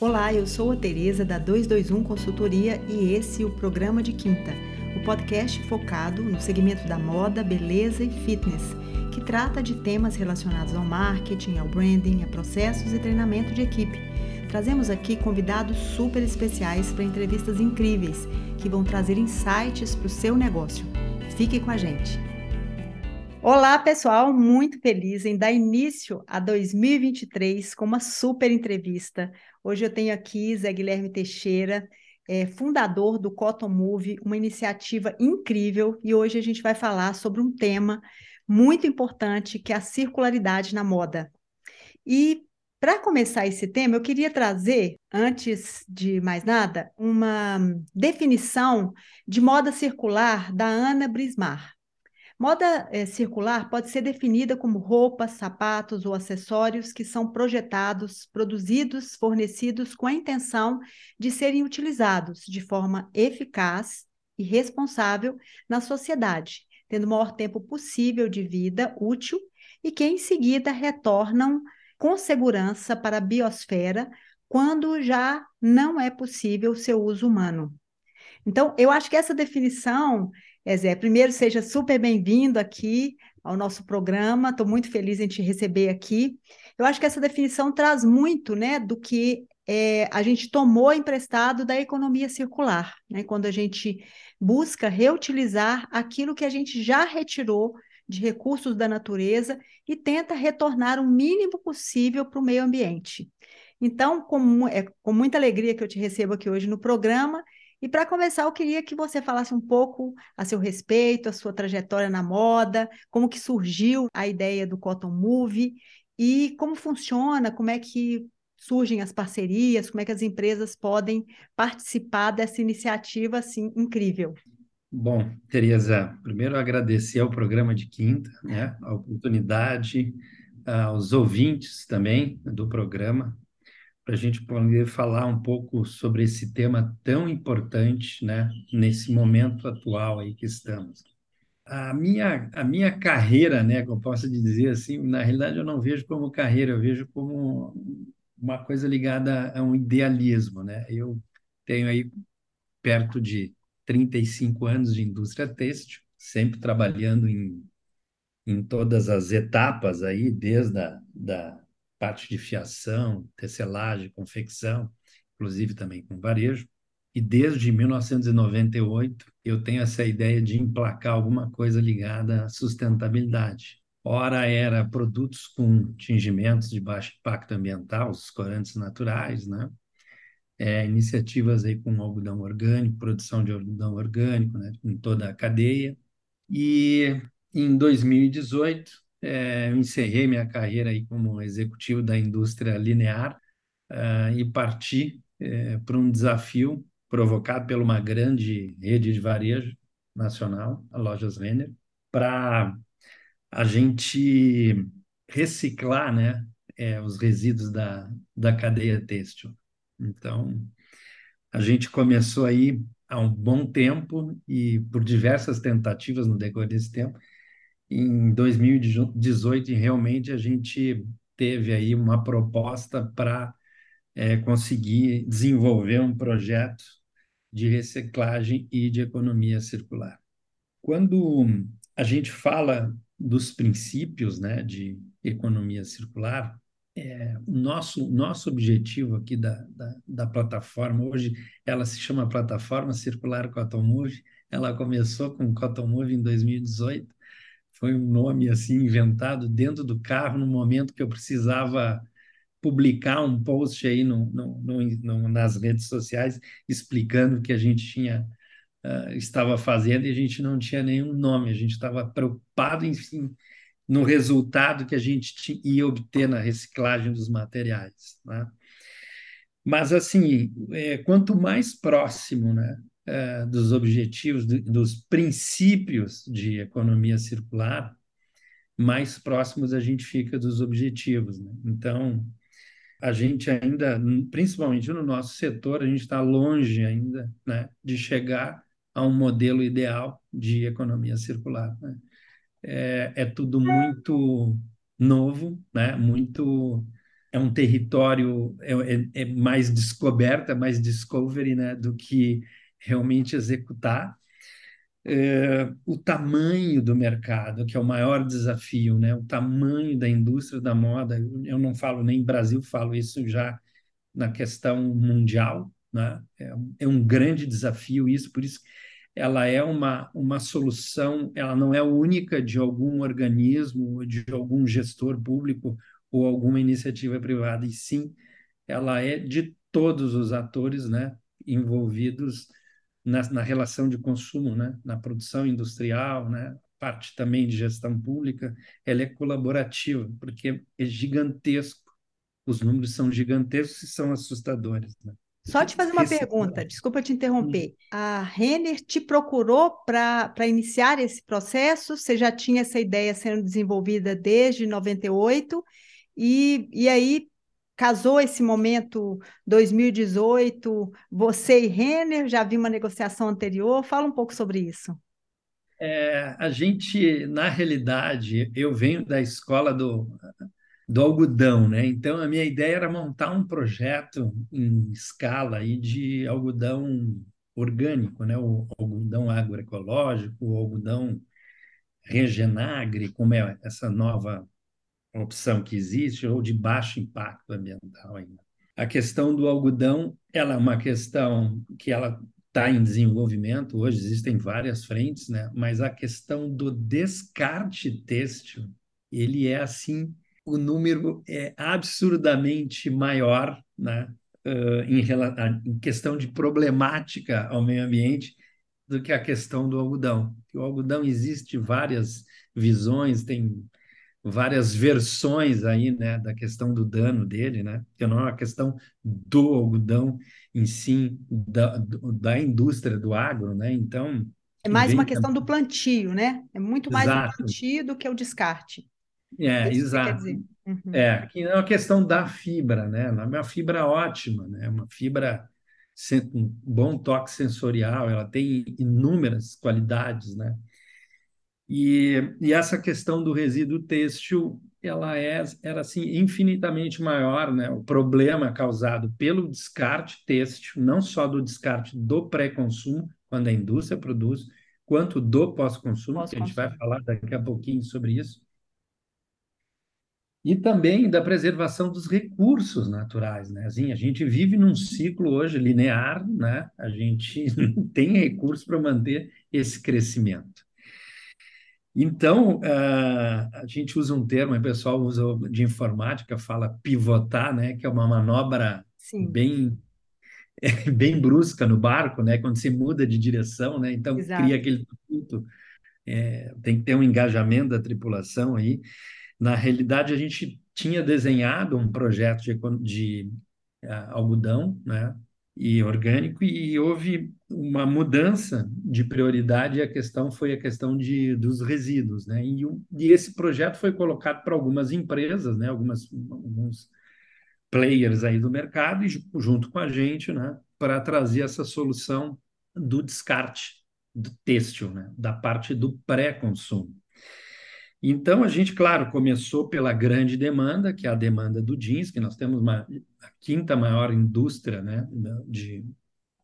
Olá, eu sou a Tereza da 221 Consultoria e esse é o programa de quinta, o podcast focado no segmento da moda, beleza e fitness, que trata de temas relacionados ao marketing, ao branding, a processos e treinamento de equipe. Trazemos aqui convidados super especiais para entrevistas incríveis que vão trazer insights para o seu negócio. Fique com a gente. Olá, pessoal, muito feliz em dar início a 2023 com uma super entrevista. Hoje eu tenho aqui Zé Guilherme Teixeira, é, fundador do Cotton Move, uma iniciativa incrível, e hoje a gente vai falar sobre um tema muito importante que é a circularidade na moda. E para começar esse tema, eu queria trazer, antes de mais nada, uma definição de moda circular da Ana Brismar. Moda é, circular pode ser definida como roupas, sapatos ou acessórios que são projetados, produzidos, fornecidos com a intenção de serem utilizados de forma eficaz e responsável na sociedade, tendo o maior tempo possível de vida útil e que em seguida retornam com segurança para a biosfera quando já não é possível seu uso humano. Então, eu acho que essa definição é, Zé, primeiro seja super bem-vindo aqui ao nosso programa. Estou muito feliz em te receber aqui. Eu acho que essa definição traz muito, né, do que é, a gente tomou emprestado da economia circular, né? Quando a gente busca reutilizar aquilo que a gente já retirou de recursos da natureza e tenta retornar o mínimo possível para o meio ambiente. Então, com, é com muita alegria que eu te recebo aqui hoje no programa e para começar, eu queria que você falasse um pouco a seu respeito, a sua trajetória na moda, como que surgiu a ideia do Cotton Move e como funciona, como é que surgem as parcerias, como é que as empresas podem participar dessa iniciativa assim incrível. Bom, Tereza, primeiro agradecer ao programa de quinta, né, a oportunidade, aos ouvintes também do programa, para a gente poder falar um pouco sobre esse tema tão importante, né, nesse momento atual aí que estamos. A minha, a minha carreira, né, que eu posso dizer assim, na realidade eu não vejo como carreira, eu vejo como uma coisa ligada a um idealismo, né? Eu tenho aí perto de 35 anos de indústria têxtil, sempre trabalhando em, em todas as etapas aí, desde a da, parte de fiação, tecelagem, confecção, inclusive também com varejo. E desde 1998 eu tenho essa ideia de emplacar alguma coisa ligada à sustentabilidade. Ora era produtos com tingimentos de baixo impacto ambiental, os corantes naturais, né? É, iniciativas aí com algodão orgânico, produção de algodão orgânico, né? em toda a cadeia. E em 2018 é, eu encerrei minha carreira aí como executivo da indústria linear uh, e parti é, para um desafio provocado por uma grande rede de varejo nacional, a Lojas Renner, para a gente reciclar né, é, os resíduos da, da cadeia têxtil. Então, a gente começou aí há um bom tempo e por diversas tentativas no decorrer desse tempo, em 2018 realmente a gente teve aí uma proposta para é, conseguir desenvolver um projeto de reciclagem e de economia circular. Quando a gente fala dos princípios né, de economia circular, é, o nosso, nosso objetivo aqui da, da, da, plataforma, hoje ela se chama Plataforma Circular Cotton Move, ela começou com Cotton Move em 2018, foi um nome assim inventado dentro do carro no momento que eu precisava publicar um post aí no, no, no, nas redes sociais explicando o que a gente tinha uh, estava fazendo e a gente não tinha nenhum nome, a gente estava preocupado enfim no resultado que a gente ia obter na reciclagem dos materiais, né? Mas assim, é, quanto mais próximo, né, eh, dos objetivos, dos princípios de economia circular, mais próximos a gente fica dos objetivos. Né? Então, a gente ainda, principalmente no nosso setor, a gente está longe ainda né, de chegar a um modelo ideal de economia circular. Né? É, é tudo muito novo, né? muito é um território é, é, é mais descoberta, mais discovery, né, do que realmente executar. É, o tamanho do mercado, que é o maior desafio, né? o tamanho da indústria da moda. Eu não falo nem Brasil, falo isso já na questão mundial. Né? É, é um grande desafio isso, por isso ela é uma, uma solução, ela não é única de algum organismo, de algum gestor público ou alguma iniciativa privada, e sim ela é de todos os atores né, envolvidos na, na relação de consumo, né, na produção industrial, né, parte também de gestão pública, ela é colaborativa, porque é gigantesco. Os números são gigantescos e são assustadores. Né? Só te fazer uma esse... pergunta, desculpa te interromper. Hum. A Renner te procurou para iniciar esse processo? Você já tinha essa ideia sendo desenvolvida desde 98? E, e aí casou esse momento 2018, você e Renner, já vi uma negociação anterior, fala um pouco sobre isso. É, a gente, na realidade, eu venho da escola do, do algodão, né? Então a minha ideia era montar um projeto em escala aí de algodão orgânico, né? O algodão agroecológico, o algodão regenagre, como é essa nova opção que existe, ou de baixo impacto ambiental ainda. A questão do algodão, ela é uma questão que ela está em desenvolvimento, hoje existem várias frentes, né? mas a questão do descarte têxtil, ele é assim, o número é absurdamente maior né? Uh, em, em questão de problemática ao meio ambiente do que a questão do algodão. O algodão existe várias visões, tem várias versões aí, né, da questão do dano dele, né, que não é uma questão do algodão em si, da, da indústria do agro, né, então... É mais uma questão do plantio, né? É muito mais Exato. o plantio do que o descarte. É, exato. Uhum. É, que é uma questão da fibra, né? É uma fibra ótima, né? Uma fibra com bom toque sensorial, ela tem inúmeras qualidades, né? E, e essa questão do resíduo têxtil, ela é, era assim infinitamente maior, né? O problema causado pelo descarte têxtil, não só do descarte do pré-consumo, quando a indústria produz, quanto do pós-consumo, pós que a gente vai falar daqui a pouquinho sobre isso. E também da preservação dos recursos naturais, né? Assim, a gente vive num ciclo hoje linear, né? A gente tem recursos para manter esse crescimento. Então, uh, a gente usa um termo, o pessoal usa de informática, fala pivotar, né, que é uma manobra Sim. bem bem brusca no barco, né, quando se muda de direção, né, então Exato. cria aquele tumulto, é, tem que ter um engajamento da tripulação aí. Na realidade, a gente tinha desenhado um projeto de, de uh, algodão, né, e orgânico, e houve uma mudança de prioridade, e a questão foi a questão de, dos resíduos. Né? E, e esse projeto foi colocado para algumas empresas, né? algumas, alguns players aí do mercado, e junto com a gente, né? para trazer essa solução do descarte do têxtil, né? da parte do pré-consumo. Então, a gente, claro, começou pela grande demanda, que é a demanda do jeans, que nós temos uma, a quinta maior indústria né, de,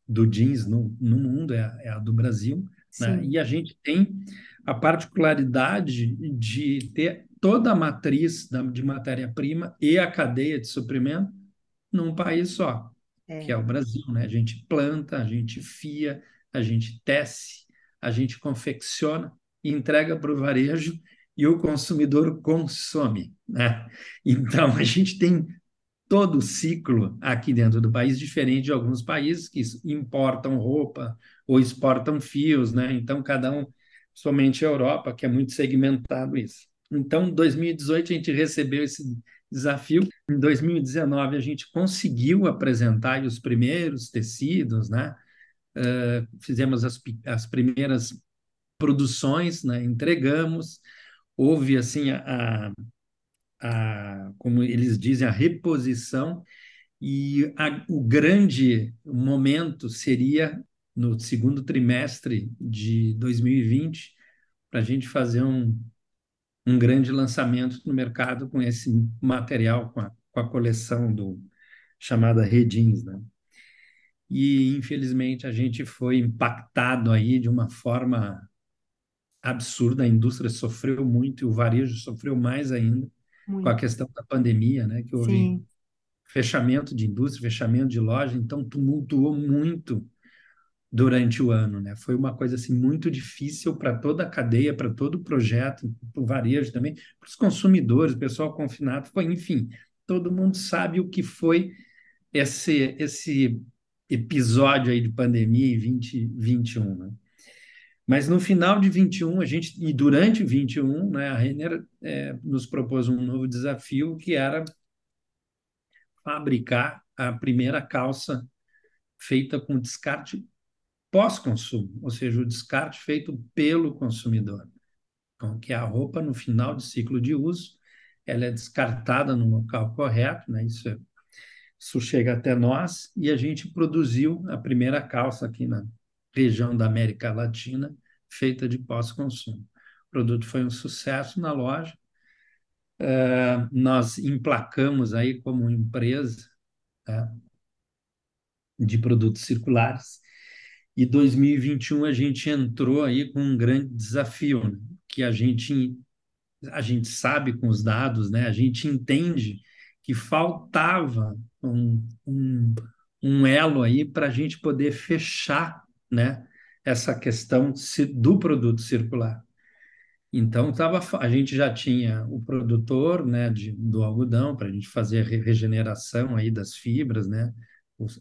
do jeans no, no mundo, é a, é a do Brasil. Né? E a gente tem a particularidade de ter toda a matriz da, de matéria-prima e a cadeia de suprimento num país só, é. que é o Brasil. Né? A gente planta, a gente fia, a gente tece, a gente confecciona e entrega para o varejo e o consumidor consome. Né? Então, a gente tem todo o ciclo aqui dentro do país, diferente de alguns países que importam roupa ou exportam fios, né? Então, cada um, somente a Europa, que é muito segmentado isso. Então, em 2018, a gente recebeu esse desafio. Em 2019, a gente conseguiu apresentar os primeiros tecidos, né? Uh, fizemos as, as primeiras produções, né? entregamos, houve assim a, a, como eles dizem, a reposição, e a, o grande momento seria no segundo trimestre de 2020, para a gente fazer um, um grande lançamento no mercado com esse material, com a, com a coleção do chamada Redins, né? E infelizmente a gente foi impactado aí de uma forma absurda, a indústria sofreu muito e o varejo sofreu mais ainda muito. com a questão da pandemia, né? Que houve Sim. fechamento de indústria, fechamento de loja, então tumultuou muito durante o ano, né? Foi uma coisa assim muito difícil para toda a cadeia, para todo o projeto, para o varejo também, para os consumidores, o pessoal confinado, foi, enfim, todo mundo sabe o que foi esse esse episódio aí de pandemia em 2021, né? Mas no final de 21, a gente e durante 21, né, a Renner é, nos propôs um novo desafio que era fabricar a primeira calça feita com descarte pós-consumo, ou seja, o descarte feito pelo consumidor. Então, que é a roupa no final de ciclo de uso, ela é descartada no local correto, né? Isso, é, isso chega até nós e a gente produziu a primeira calça aqui na região da América Latina, feita de pós-consumo. O produto foi um sucesso na loja. Uh, nós emplacamos aí como empresa tá? de produtos circulares e 2021 a gente entrou aí com um grande desafio, né? que a gente a gente sabe com os dados, né? A gente entende que faltava um, um, um elo aí para a gente poder fechar, né? Essa questão do produto circular. Então tava, a gente já tinha o produtor, né, de, do algodão para a gente fazer a regeneração aí das fibras, né?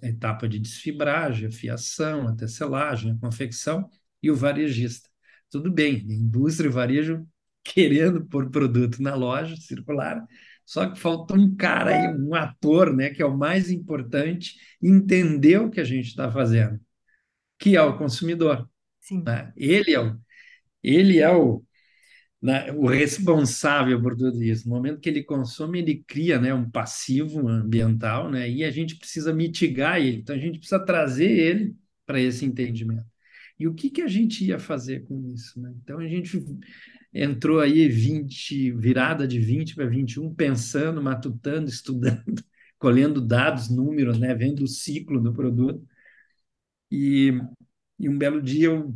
a etapa de desfibragem, a fiação, a tecelagem, a confecção e o varejista. Tudo bem, indústria e varejo querendo pôr produto na loja circular, só que faltou um cara aí, um ator, né, que é o mais importante, entender o que a gente está fazendo, que é o consumidor. Né? Ele é o, ele é o, né, o responsável por tudo isso. No momento que ele consome, ele cria né, um passivo ambiental, né, e a gente precisa mitigar ele. Então, a gente precisa trazer ele para esse entendimento. E o que, que a gente ia fazer com isso? Né? Então, a gente entrou aí 20, virada de 20 para 21, pensando, matutando, estudando, colhendo dados, números, né, vendo o ciclo do produto. E, e um belo dia eu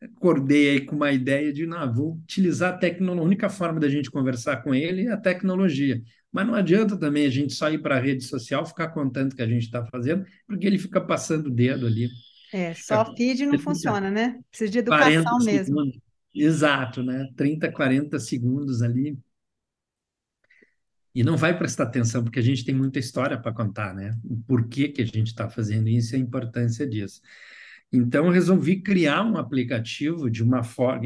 acordei aí com uma ideia de, não, vou utilizar a tecnologia, a única forma da gente conversar com ele é a tecnologia. Mas não adianta também a gente só ir para a rede social, ficar contando o que a gente está fazendo, porque ele fica passando o dedo ali. É, só feed não funciona, né? Precisa de educação mesmo. Segundos. Exato, né? 30, 40 segundos ali. E não vai prestar atenção, porque a gente tem muita história para contar, né? O porquê que a gente está fazendo isso e a importância disso. Então, eu resolvi criar um aplicativo de uma forma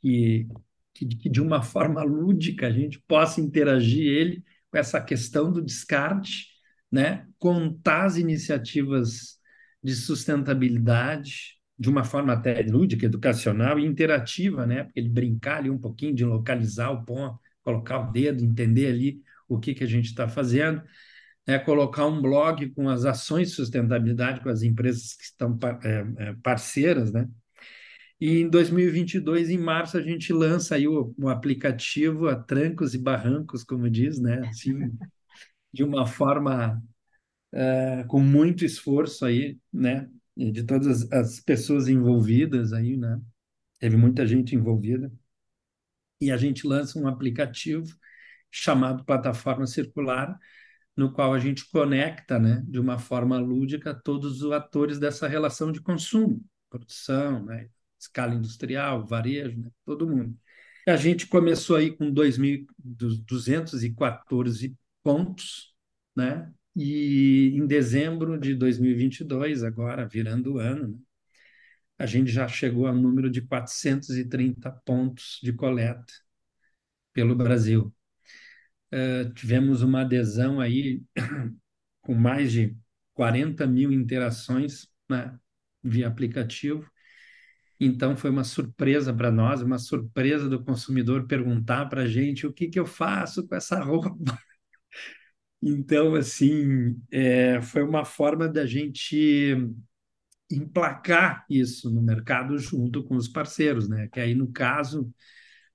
que, que, de uma forma lúdica a gente possa interagir ele com essa questão do descarte, né? contar as iniciativas de sustentabilidade de uma forma até lúdica, educacional e interativa, né? Porque ele brincar ali um pouquinho de localizar o ponto, colocar o dedo, entender ali o que, que a gente está fazendo é colocar um blog com as ações de sustentabilidade com as empresas que estão é, é, parceiras, né? E em 2022, em março, a gente lança aí o, o aplicativo a trancos e barrancos, como diz, né? Assim, de uma forma é, com muito esforço aí, né? De todas as pessoas envolvidas aí, né? Teve muita gente envolvida. E a gente lança um aplicativo chamado Plataforma Circular, no qual a gente conecta, né, de uma forma lúdica, todos os atores dessa relação de consumo, produção, né, escala industrial, varejo, né, todo mundo. A gente começou aí com 2.214 pontos, né, e em dezembro de 2022, agora virando o ano, né, a gente já chegou ao número de 430 pontos de coleta pelo Brasil. Uh, tivemos uma adesão aí com mais de 40 mil interações né, via aplicativo. Então, foi uma surpresa para nós, uma surpresa do consumidor perguntar para a gente o que, que eu faço com essa roupa. Então, assim, é, foi uma forma da gente emplacar isso no mercado junto com os parceiros, né? Que aí, no caso,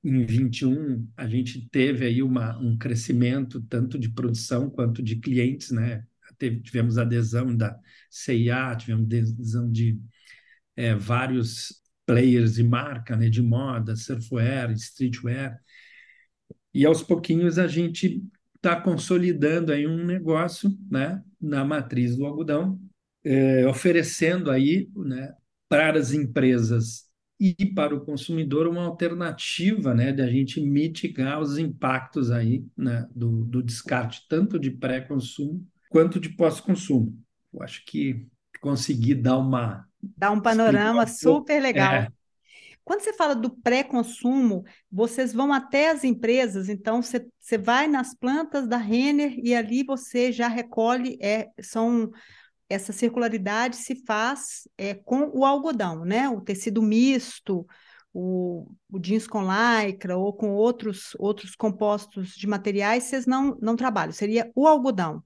em 21 a gente teve aí uma, um crescimento tanto de produção quanto de clientes, né? Teve, tivemos adesão da CIA, tivemos adesão de é, vários players de marca, né? De moda, surfwear, streetwear. E aos pouquinhos a gente está consolidando aí um negócio, né? Na matriz do algodão, é, oferecendo aí, né? Para as empresas e para o consumidor uma alternativa né, de a gente mitigar os impactos aí né, do, do descarte, tanto de pré-consumo quanto de pós-consumo. Eu acho que consegui dar uma. Dá um panorama super legal. É. Quando você fala do pré-consumo, vocês vão até as empresas, então você, você vai nas plantas da Renner e ali você já recolhe, é, são essa circularidade se faz é, com o algodão, né? O tecido misto, o, o jeans com lycra ou com outros, outros compostos de materiais, vocês não, não trabalham. Seria o algodão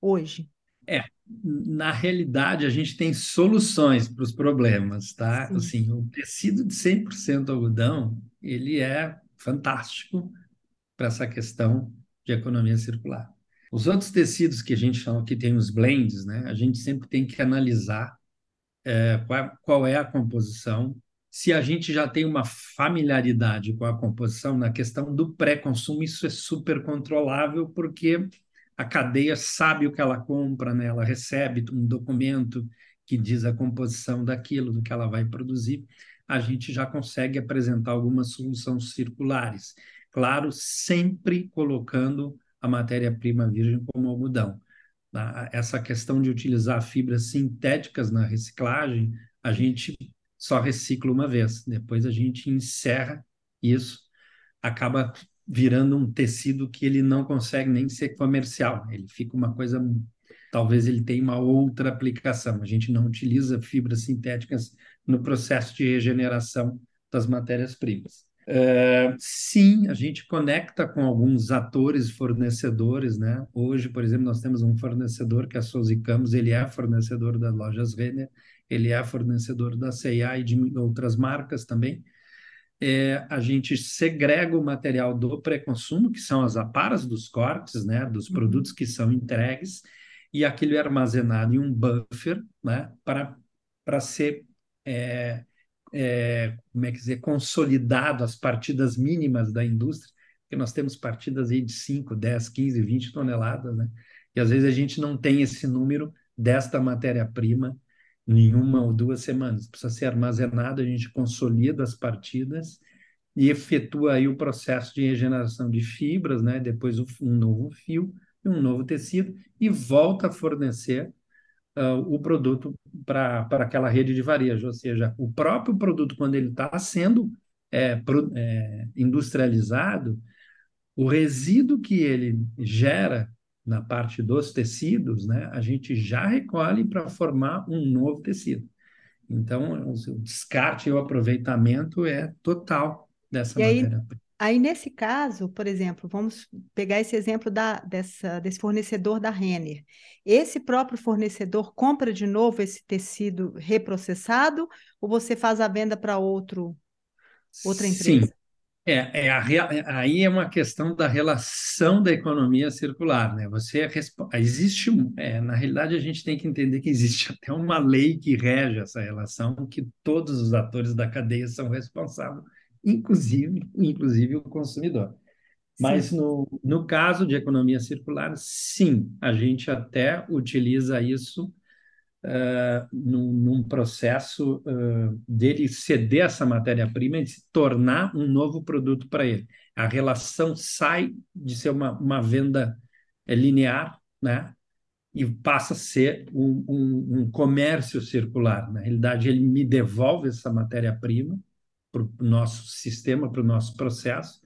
hoje. É, na realidade, a gente tem soluções para os problemas, tá? Sim. Assim, o tecido de 100% algodão, ele é fantástico para essa questão de economia circular. Os outros tecidos que a gente chama que tem os blends, né? A gente sempre tem que analisar é, qual, qual é a composição, se a gente já tem uma familiaridade com a composição na questão do pré-consumo, isso é super controlável, porque a cadeia sabe o que ela compra, né? ela recebe um documento que diz a composição daquilo, do que ela vai produzir, a gente já consegue apresentar algumas soluções circulares. Claro, sempre colocando a matéria-prima virgem como algodão. Essa questão de utilizar fibras sintéticas na reciclagem, a gente só recicla uma vez, depois a gente encerra isso, acaba virando um tecido que ele não consegue nem ser comercial, ele fica uma coisa, talvez ele tenha uma outra aplicação. A gente não utiliza fibras sintéticas no processo de regeneração das matérias-primas. Uh, sim, a gente conecta com alguns atores fornecedores, né? Hoje, por exemplo, nós temos um fornecedor que é a Souza Campos, ele é fornecedor das lojas Renner, ele é fornecedor da C&A e de outras marcas também. É, a gente segrega o material do pré-consumo, que são as aparas dos cortes, né? Dos uhum. produtos que são entregues, e aquilo é armazenado em um buffer, né? Para, para ser... É, é, como é que dizer, consolidado as partidas mínimas da indústria, porque nós temos partidas aí de 5, 10, 15, 20 toneladas, né? E às vezes a gente não tem esse número desta matéria-prima em uma ou duas semanas. Precisa ser armazenado, a gente consolida as partidas e efetua aí o processo de regeneração de fibras, né? Depois um novo fio e um novo tecido e volta a fornecer uh, o produto para aquela rede de varejo, ou seja, o próprio produto, quando ele está sendo é, pro, é, industrializado, o resíduo que ele gera na parte dos tecidos, né, a gente já recolhe para formar um novo tecido. Então, o descarte e o aproveitamento é total dessa matéria-prima. Aí, nesse caso, por exemplo, vamos pegar esse exemplo da, dessa, desse fornecedor da Renner. Esse próprio fornecedor compra de novo esse tecido reprocessado ou você faz a venda para outro outra empresa? Sim. É, é a, aí é uma questão da relação da economia circular, né? Você é, existe, é, na realidade, a gente tem que entender que existe até uma lei que rege essa relação, que todos os atores da cadeia são responsáveis inclusive, inclusive o consumidor. Mas no, no caso de economia circular, sim, a gente até utiliza isso uh, num, num, processo uh, dele ceder essa matéria-prima e se tornar um novo produto para ele. A relação sai de ser uma, uma venda linear, né? E passa a ser um, um, um comércio circular. Na realidade, ele me devolve essa matéria-prima para o nosso sistema, para o nosso processo,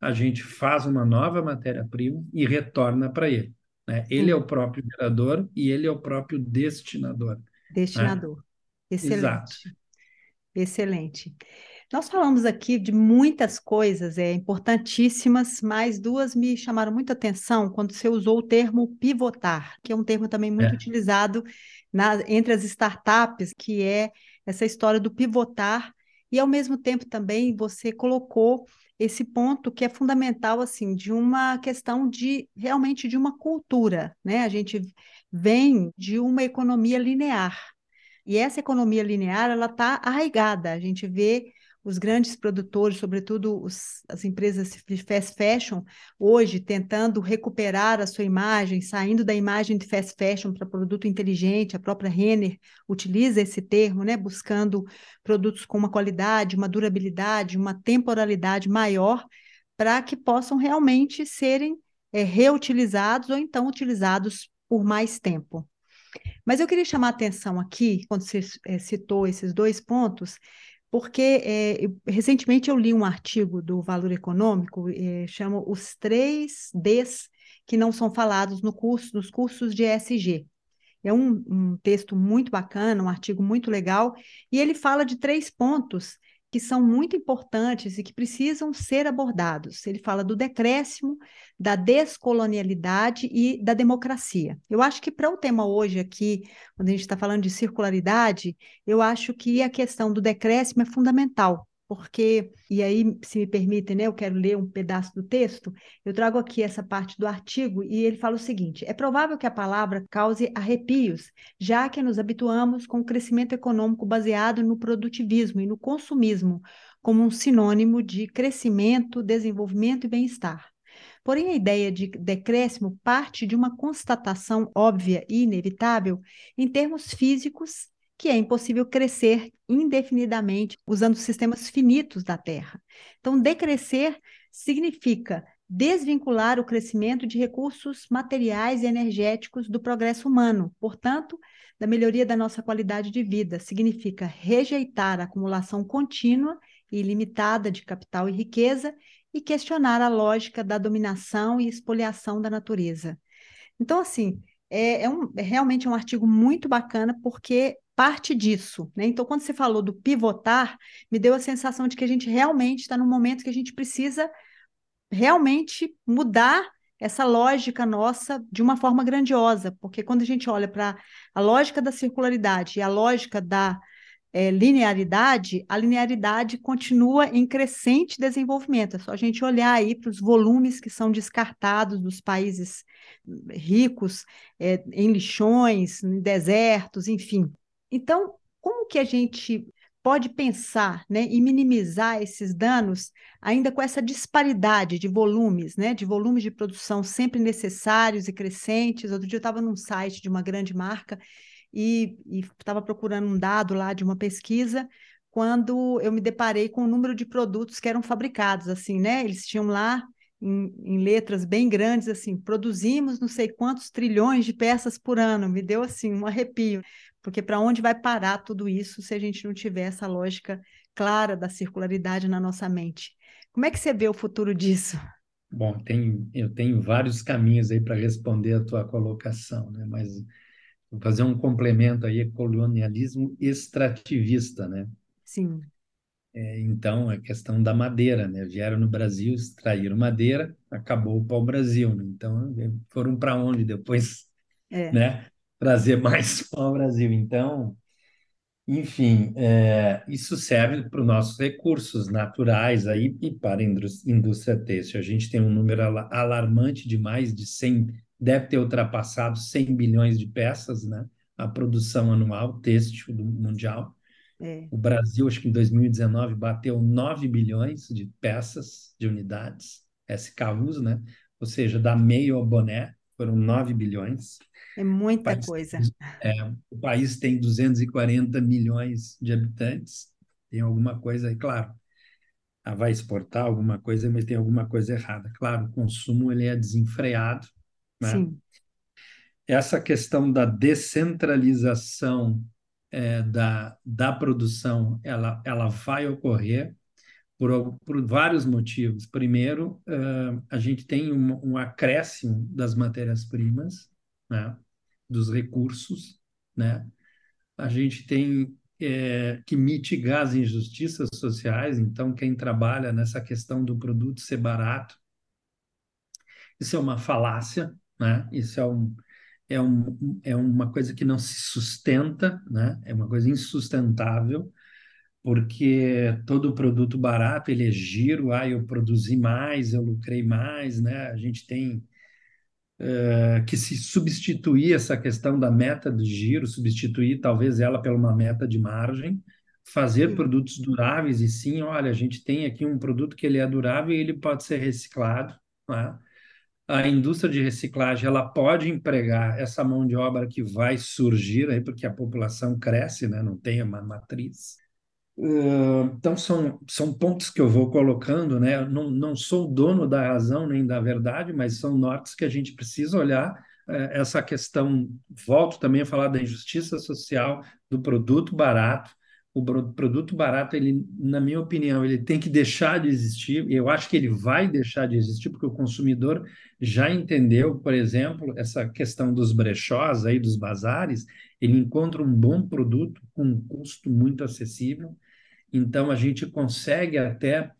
a gente faz uma nova matéria-prima e retorna para ele. Né? Ele é o próprio gerador e ele é o próprio destinador. Né? Destinador. Né? Excelente. Exato. Excelente. Nós falamos aqui de muitas coisas é, importantíssimas, mas duas me chamaram muita atenção quando você usou o termo pivotar, que é um termo também muito é. utilizado na, entre as startups, que é essa história do pivotar e, ao mesmo tempo, também você colocou esse ponto que é fundamental assim de uma questão de realmente de uma cultura, né? A gente vem de uma economia linear e essa economia linear ela está arraigada. A gente vê os grandes produtores, sobretudo os, as empresas de fast fashion, hoje tentando recuperar a sua imagem, saindo da imagem de fast fashion para produto inteligente, a própria Renner utiliza esse termo, né, buscando produtos com uma qualidade, uma durabilidade, uma temporalidade maior, para que possam realmente serem é, reutilizados ou então utilizados por mais tempo. Mas eu queria chamar a atenção aqui, quando você é, citou esses dois pontos, porque é, recentemente eu li um artigo do Valor Econômico, é, chama Os Três Ds que não são falados no curso, nos cursos de ESG. É um, um texto muito bacana, um artigo muito legal, e ele fala de três pontos que são muito importantes e que precisam ser abordados. Ele fala do decréscimo, da descolonialidade e da democracia. Eu acho que para o tema hoje aqui, quando a gente está falando de circularidade, eu acho que a questão do decréscimo é fundamental, porque, e aí, se me permitem, né, eu quero ler um pedaço do texto, eu trago aqui essa parte do artigo e ele fala o seguinte: é provável que a palavra cause arrepios, já que nos habituamos com o crescimento econômico baseado no produtivismo e no consumismo, como um sinônimo de crescimento, desenvolvimento e bem-estar. Porém, a ideia de decréscimo parte de uma constatação óbvia e inevitável em termos físicos que é impossível crescer indefinidamente usando sistemas finitos da Terra. Então, decrescer significa desvincular o crescimento de recursos materiais e energéticos do progresso humano, portanto, da melhoria da nossa qualidade de vida. Significa rejeitar a acumulação contínua e ilimitada de capital e riqueza e questionar a lógica da dominação e expoliação da natureza. Então, assim, é, é, um, é realmente um artigo muito bacana porque parte disso. Né? Então, quando você falou do pivotar, me deu a sensação de que a gente realmente está num momento que a gente precisa realmente mudar essa lógica nossa de uma forma grandiosa, porque quando a gente olha para a lógica da circularidade e a lógica da é, linearidade, a linearidade continua em crescente desenvolvimento. É só a gente olhar aí para os volumes que são descartados dos países ricos, é, em lixões, em desertos, enfim. Então, como que a gente pode pensar né, e minimizar esses danos ainda com essa disparidade de volumes, né, de volumes de produção sempre necessários e crescentes. Outro dia eu estava num site de uma grande marca e estava procurando um dado lá de uma pesquisa quando eu me deparei com o número de produtos que eram fabricados, assim, né? Eles tinham lá em, em, letras bem grandes, assim, produzimos não sei quantos trilhões de peças por ano. Me deu, assim, um arrepio. Porque para onde vai parar tudo isso se a gente não tiver essa lógica clara da circularidade na nossa mente? Como é que você vê o futuro disso? Bom, tem, eu tenho vários caminhos aí para responder a tua colocação, né? mas fazer um complemento aí, colonialismo extrativista, né? Sim. É, então, a questão da madeira, né? Vieram no Brasil, extraíram madeira, acabou o pau-brasil, né? Então, foram para onde depois, é. né? trazer mais pão ao Brasil. Então, enfim, é, isso serve para os nossos recursos naturais aí e para a indústria têxtil. A gente tem um número alarmante de mais de 100, deve ter ultrapassado 100 bilhões de peças, né? A produção anual têxtil mundial. É. O Brasil, acho que em 2019, bateu 9 bilhões de peças, de unidades, SKUs, né? Ou seja, da meio ao boné, foram 9 bilhões. É muita país, coisa. É, o país tem 240 milhões de habitantes, tem alguma coisa aí, claro. Ah, vai exportar alguma coisa, mas tem alguma coisa errada. Claro, o consumo ele é desenfreado. Né? Sim. Essa questão da descentralização é, da, da produção, ela, ela vai ocorrer por, por vários motivos. Primeiro, uh, a gente tem um, um acréscimo das matérias-primas, né? dos recursos, né? A gente tem é, que mitigar as injustiças sociais, então quem trabalha nessa questão do produto ser barato, isso é uma falácia, né? Isso é um, é, um, é uma coisa que não se sustenta, né? É uma coisa insustentável. porque todo produto barato ele é giro, ah, eu produzi mais, eu lucrei mais, né? A gente tem uh, que se substituir essa questão da meta de giro, substituir talvez ela pela uma meta de margem, fazer produtos duráveis e sim, olha, a gente tem aqui um produto que ele é durável e ele pode ser reciclado, né? A indústria de reciclagem ela pode empregar essa mão de obra que vai surgir aí porque a população cresce, né? Não tem uma matriz. Uh, então são, são pontos que eu vou colocando, né? Não, não sou dono da razão nem da verdade, mas são nortes que a gente precisa olhar uh, essa questão. Volto também a falar da injustiça social, do produto barato, o produto barato, ele, na minha opinião, ele tem que deixar de existir. Eu acho que ele vai deixar de existir porque o consumidor já entendeu, por exemplo, essa questão dos brechós aí, dos bazares. Ele encontra um bom produto com um custo muito acessível. Então a gente consegue até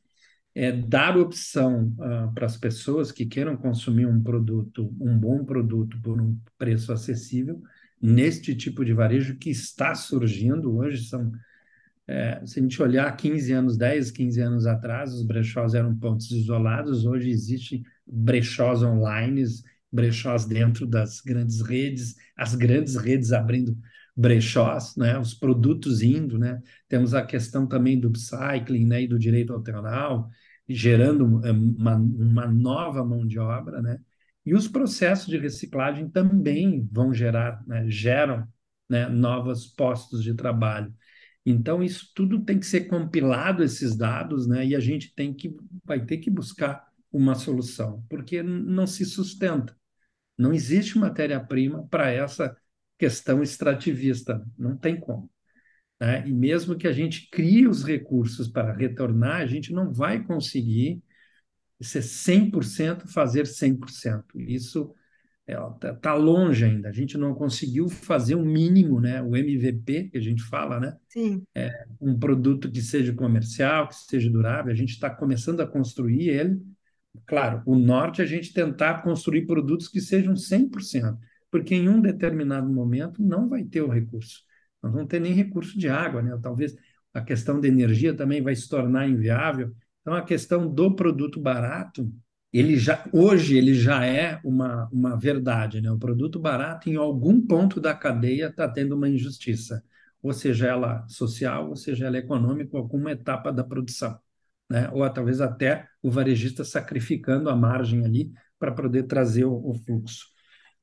é, dar opção uh, para as pessoas que queiram consumir um produto, um bom produto por um preço acessível neste tipo de varejo que está surgindo hoje são é, se a gente olhar 15 anos, 10, 15 anos atrás, os brechós eram pontos isolados, hoje existem brechós online, brechós dentro das grandes redes, as grandes redes abrindo brechós, né, os produtos indo, né, temos a questão também do upcycling, né, e do direito autoral, gerando é, uma, uma nova mão de obra, né, e os processos de reciclagem também vão gerar, né, geram né, novos postos de trabalho. Então, isso tudo tem que ser compilado, esses dados, né? E a gente tem que, vai ter que buscar uma solução, porque não se sustenta. Não existe matéria-prima para essa questão extrativista, não tem como. Né? E mesmo que a gente crie os recursos para retornar, a gente não vai conseguir ser 100% fazer 100%. Isso está tá longe ainda. A gente não conseguiu fazer um mínimo, né? O MVP que a gente fala, né? Sim. É um produto que seja comercial, que seja durável. A gente está começando a construir ele. Claro, o norte é a gente tentar construir produtos que sejam 100%, porque em um determinado momento não vai ter o recurso. Nós não ter nem recurso de água, né? Talvez a questão da energia também vai se tornar inviável. Então, a questão do produto barato ele já hoje ele já é uma, uma verdade, né? O produto barato em algum ponto da cadeia está tendo uma injustiça, ou seja, ela social, ou seja, ela econômica, alguma etapa da produção, né? Ou talvez até o varejista sacrificando a margem ali para poder trazer o, o fluxo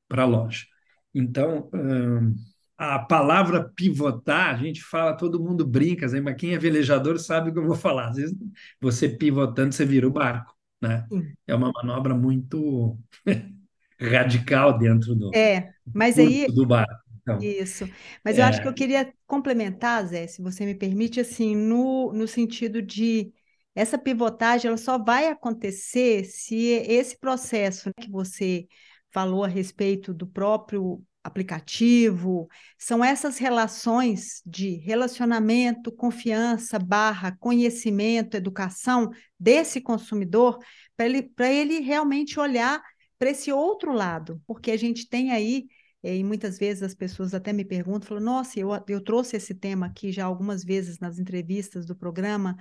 para a loja. Então, hum, a palavra pivotar, a gente fala, todo mundo brinca, mas quem é velejador sabe o que eu vou falar. Às vezes, você pivotando, você vira o barco né? É uma manobra muito radical dentro do, é, mas aí, do bar. Então, isso. Mas é... eu acho que eu queria complementar, Zé, se você me permite, assim, no, no sentido de essa pivotagem ela só vai acontecer se esse processo que você falou a respeito do próprio aplicativo, são essas relações de relacionamento, confiança, barra, conhecimento, educação desse consumidor, para ele, ele realmente olhar para esse outro lado, porque a gente tem aí, eh, e muitas vezes as pessoas até me perguntam, falam, nossa, eu, eu trouxe esse tema aqui já algumas vezes nas entrevistas do programa,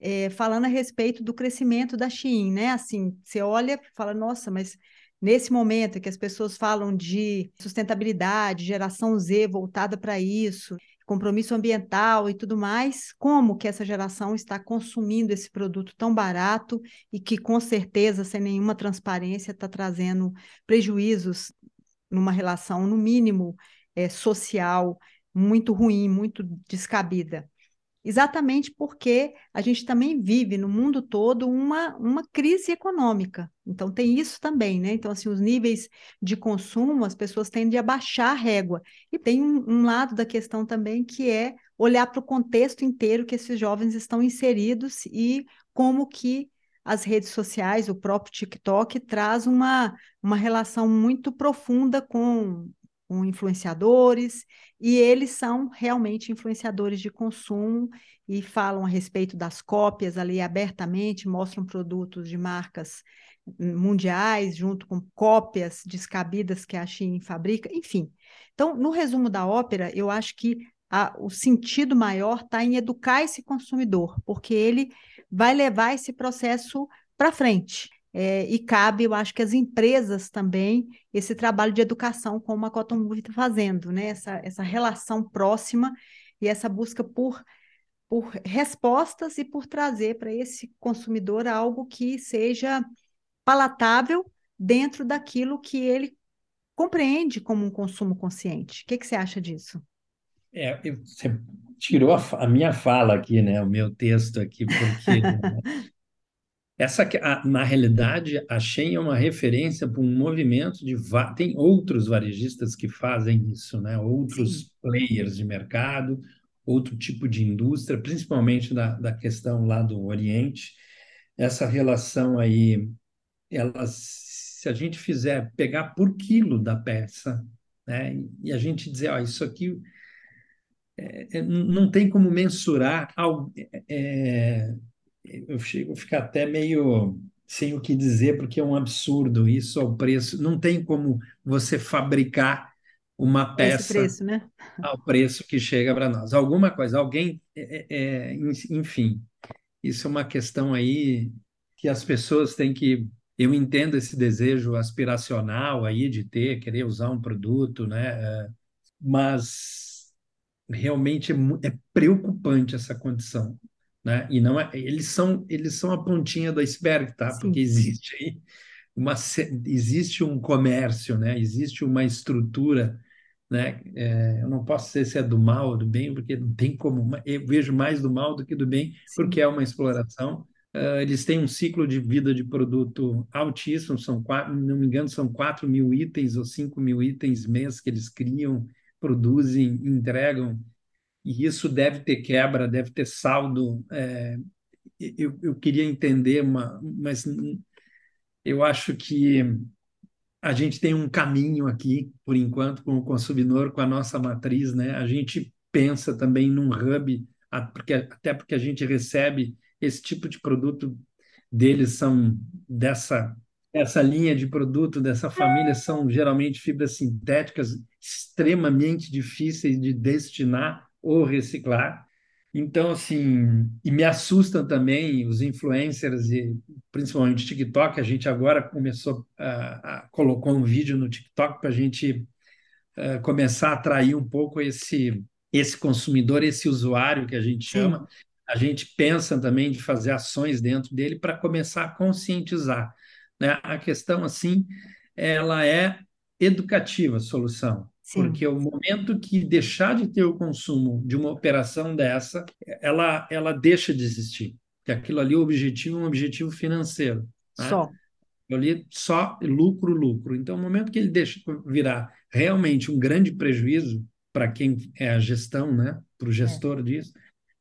é, falando a respeito do crescimento da Shein, né? Assim, você olha e fala, nossa, mas Nesse momento que as pessoas falam de sustentabilidade, geração Z voltada para isso, compromisso ambiental e tudo mais, como que essa geração está consumindo esse produto tão barato e que com certeza, sem nenhuma transparência, está trazendo prejuízos numa relação, no mínimo, é, social muito ruim, muito descabida exatamente porque a gente também vive no mundo todo uma, uma crise econômica. Então, tem isso também, né? Então, assim, os níveis de consumo, as pessoas tendem a baixar a régua. E tem um, um lado da questão também que é olhar para o contexto inteiro que esses jovens estão inseridos e como que as redes sociais, o próprio TikTok, traz uma, uma relação muito profunda com com influenciadores, e eles são realmente influenciadores de consumo e falam a respeito das cópias ali abertamente, mostram produtos de marcas mundiais junto com cópias descabidas que a Shein fabrica, enfim. Então, no resumo da ópera, eu acho que a, o sentido maior está em educar esse consumidor, porque ele vai levar esse processo para frente. É, e cabe, eu acho que as empresas também, esse trabalho de educação, como a Cotton Move está fazendo, né? essa, essa relação próxima e essa busca por, por respostas e por trazer para esse consumidor algo que seja palatável dentro daquilo que ele compreende como um consumo consciente. O que, que você acha disso? É, você tirou a, a, minha fala aqui, né? O meu texto aqui, porque essa a, na realidade a Shein é uma referência para um movimento de tem outros varejistas que fazem isso, né? Outros Sim. players de mercado, outro tipo de indústria, principalmente da, da questão lá do Oriente. Essa relação aí, ela, se a gente fizer pegar por quilo da peça, né? E a gente dizer, ó, isso aqui é, é, não tem como mensurar. É, eu chego a ficar até meio sem o que dizer, porque é um absurdo isso ao preço. Não tem como você fabricar uma peça preço, né? ao preço que chega para nós. Alguma coisa, alguém, é, é, enfim, isso é uma questão aí que as pessoas têm que. Eu entendo esse desejo aspiracional aí de ter, querer usar um produto, né? Mas realmente é, é preocupante essa condição. Né? E não é, eles são eles são a pontinha do iceberg, tá? Sim. Porque existe aí uma existe um comércio, né? Existe uma estrutura, né? É, eu não posso dizer se é do mal ou do bem, porque não tem como. Eu vejo mais do mal do que do bem, Sim. porque é uma exploração. Uh, eles têm um ciclo de vida de produto altíssimo, são quatro, não me engano, são 4 mil itens ou 5 mil itens mês que eles criam produzem, entregam, e isso deve ter quebra, deve ter saldo. É, eu, eu queria entender, uma, mas eu acho que a gente tem um caminho aqui, por enquanto, com o consumidor, com a nossa matriz, né? A gente pensa também num hub, porque, até porque a gente recebe esse tipo de produto deles são dessa essa linha de produto dessa família são geralmente fibras sintéticas extremamente difíceis de destinar ou reciclar. Então, assim, e me assustam também os influencers e principalmente o TikTok. A gente agora começou a, a colocou um vídeo no TikTok para a gente uh, começar a atrair um pouco esse esse consumidor, esse usuário que a gente chama. Sim. A gente pensa também de fazer ações dentro dele para começar a conscientizar. Né? A questão, assim, ela é educativa a solução. Sim. Porque o momento que deixar de ter o consumo de uma operação dessa, ela, ela deixa de existir. Que aquilo ali, o objetivo é um objetivo financeiro. Né? Só. Ali, só lucro, lucro. Então, o momento que ele deixa virar realmente um grande prejuízo para quem é a gestão, né? para o gestor é. disso,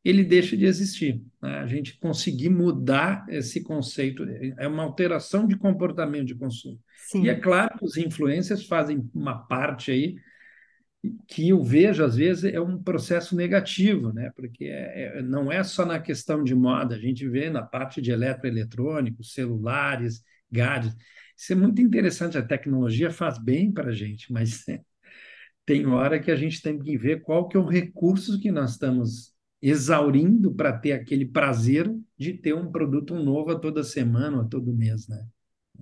ele deixa de existir. Né? A gente conseguir mudar esse conceito é uma alteração de comportamento de consumo. Sim. E é claro que os influencers fazem uma parte aí que eu vejo às vezes é um processo negativo, né? Porque é, é, não é só na questão de moda, a gente vê na parte de eletroeletrônicos, celulares, gadgets. Isso é muito interessante, a tecnologia faz bem para a gente, mas tem hora que a gente tem que ver qual que é o recurso que nós estamos exaurindo para ter aquele prazer de ter um produto novo a toda semana, a todo mês, né?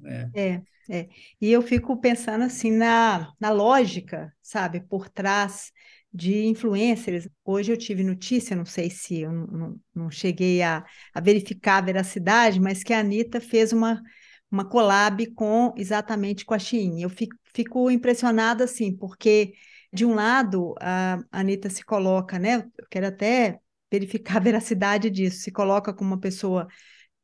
É. é, é. E eu fico pensando assim na, na lógica, sabe, por trás de influencers. Hoje eu tive notícia, não sei se eu não, não cheguei a, a verificar a veracidade, mas que a Anitta fez uma, uma collab com exatamente com a Shein. Eu fico, fico impressionada assim, porque de um lado a Anitta se coloca, né? Eu quero até verificar a veracidade disso. Se coloca como uma pessoa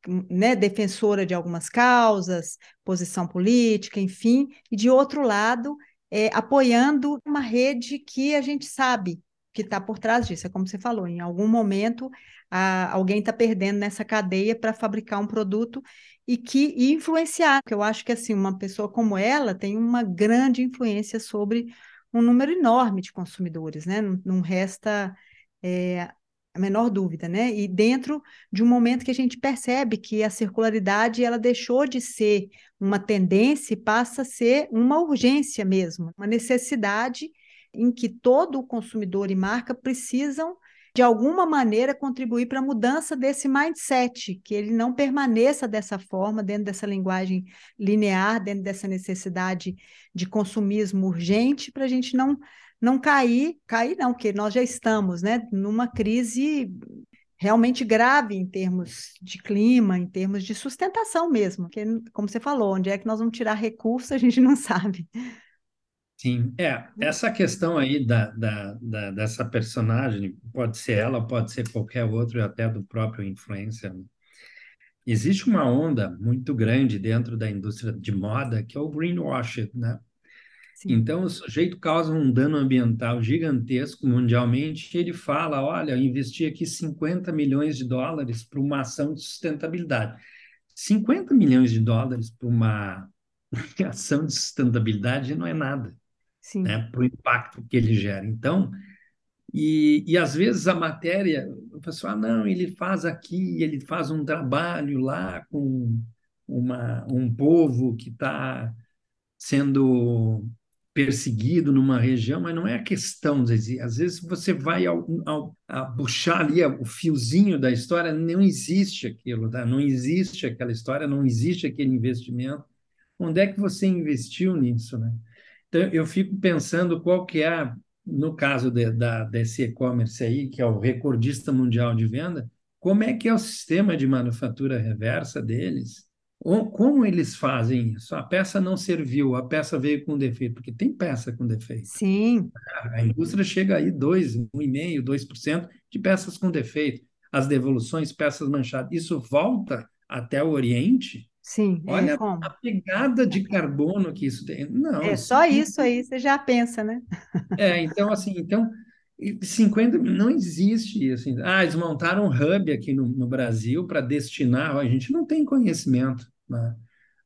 né, defensora de algumas causas, posição política, enfim, e de outro lado, é, apoiando uma rede que a gente sabe que está por trás disso. É como você falou, em algum momento a, alguém está perdendo nessa cadeia para fabricar um produto e que e influenciar. Eu acho que assim uma pessoa como ela tem uma grande influência sobre um número enorme de consumidores, né? Não, não resta é, a menor dúvida, né? E dentro de um momento que a gente percebe que a circularidade ela deixou de ser uma tendência e passa a ser uma urgência mesmo, uma necessidade em que todo o consumidor e marca precisam de alguma maneira contribuir para a mudança desse mindset, que ele não permaneça dessa forma, dentro dessa linguagem linear, dentro dessa necessidade de consumismo urgente, para a gente não, não cair, cair não, porque nós já estamos né, numa crise realmente grave em termos de clima, em termos de sustentação mesmo, que como você falou, onde é que nós vamos tirar recursos, a gente não sabe. Sim, é, essa questão aí da, da, da, dessa personagem, pode ser ela, pode ser qualquer outro, até do próprio influencer. Né? Existe uma onda muito grande dentro da indústria de moda, que é o greenwashing, né? Sim. Então, o sujeito causa um dano ambiental gigantesco mundialmente, ele fala, olha, eu investi aqui 50 milhões de dólares para uma ação de sustentabilidade. 50 milhões de dólares para uma ação de sustentabilidade não é nada né, para o impacto que ele gera. Então, e, e às vezes a matéria, o pessoal, ah, não, ele faz aqui, ele faz um trabalho lá com uma, um povo que está sendo perseguido numa região, mas não é a questão, às vezes você vai ao, ao a puxar ali o fiozinho da história, não existe aquilo, tá? não existe aquela história, não existe aquele investimento. Onde é que você investiu nisso, né? Então, eu fico pensando qual que é, no caso de, da, desse e-commerce aí, que é o recordista mundial de venda, como é que é o sistema de manufatura reversa deles? Como eles fazem isso? A peça não serviu, a peça veio com defeito, porque tem peça com defeito. Sim. A indústria chega aí 2, 1,5%, 2% de peças com defeito. As devoluções, peças manchadas. Isso volta até o Oriente Sim, é, Olha a pegada de carbono que isso tem. Não, É só isso aí, você já pensa, né? É, então assim, então 50 não existe assim. Ah, eles montaram um hub aqui no, no Brasil para destinar. A gente não tem conhecimento, né?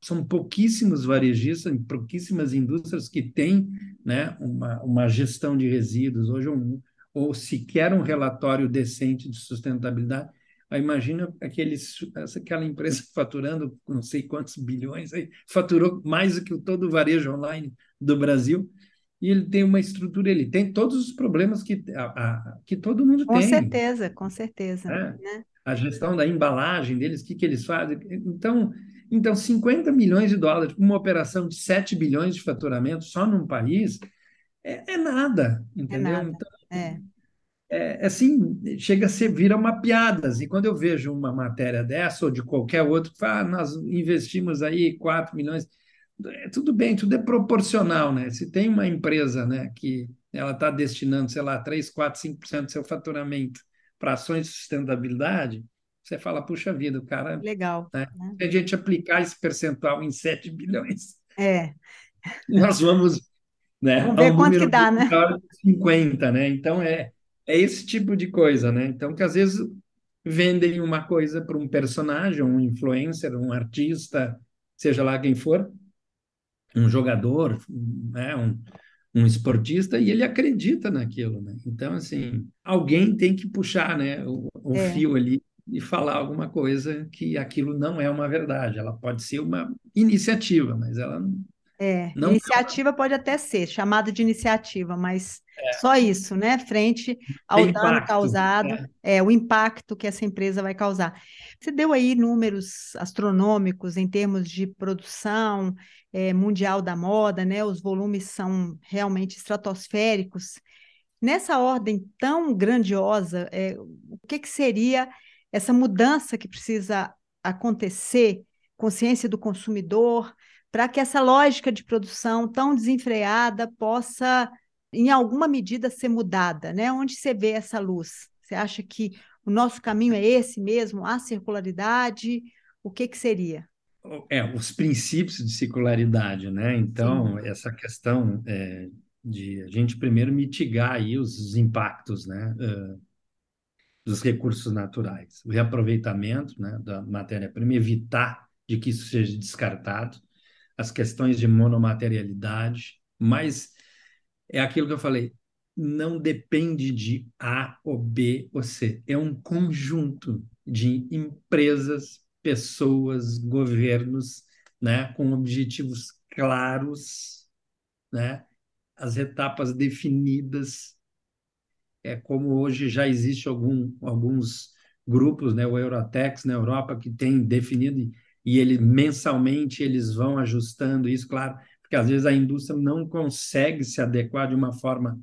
São pouquíssimos varejistas, pouquíssimas indústrias que têm, né, uma, uma gestão de resíduos hoje um, ou sequer um relatório decente de sustentabilidade. Aí imagina aqueles, aquela empresa faturando não sei quantos bilhões, aí, faturou mais do que todo o varejo online do Brasil, e ele tem uma estrutura, ele tem todos os problemas que, a, a, que todo mundo com tem. Com certeza, com certeza. Né? Né? A gestão da embalagem deles, o que, que eles fazem. Então, então, 50 milhões de dólares para uma operação de 7 bilhões de faturamento só num país é, é nada, entendeu? É nada. Então, é é, assim, chega a ser, vira uma piada. E assim, quando eu vejo uma matéria dessa ou de qualquer outro, fala, ah, nós investimos aí 4 milhões, é, tudo bem, tudo é proporcional, né? Se tem uma empresa né, que ela está destinando, sei lá, 3, 4, 5% do seu faturamento para ações de sustentabilidade, você fala, puxa vida, o cara. Legal. Né? né? Se a gente aplicar esse percentual em 7 bilhões, é. nós vamos. Né, vamos ver quanto que dá, né? 50, né? Então é é esse tipo de coisa, né? Então, que às vezes vendem uma coisa para um personagem, um influencer, um artista, seja lá quem for, um jogador, né? um, um esportista, e ele acredita naquilo, né? Então, assim, alguém tem que puxar, né, o, o é. fio ali e falar alguma coisa que aquilo não é uma verdade. Ela pode ser uma iniciativa, mas ela não é, não iniciativa pode até ser chamada de iniciativa, mas é. só isso, né? Frente ao Tem dano impacto, causado, é. é. o impacto que essa empresa vai causar. Você deu aí números astronômicos em termos de produção é, mundial da moda, né? Os volumes são realmente estratosféricos. Nessa ordem tão grandiosa, é, o que, que seria essa mudança que precisa acontecer? Consciência do consumidor para que essa lógica de produção tão desenfreada possa, em alguma medida, ser mudada, né? Onde você vê essa luz? Você acha que o nosso caminho é esse mesmo, a circularidade? O que, que seria? É, os princípios de circularidade, né? Então, Sim. essa questão é, de a gente primeiro mitigar aí os impactos, né? Uh, dos recursos naturais, o reaproveitamento né, da matéria-prima, evitar de que isso seja descartado, as questões de monomaterialidade, mas é aquilo que eu falei, não depende de A ou B ou C, é um conjunto de empresas, pessoas, governos, né, com objetivos claros, né, as etapas definidas, é como hoje já existe algum, alguns grupos, né, o Eurotex na Europa que tem definido e ele mensalmente eles vão ajustando isso, claro, porque às vezes a indústria não consegue se adequar de uma forma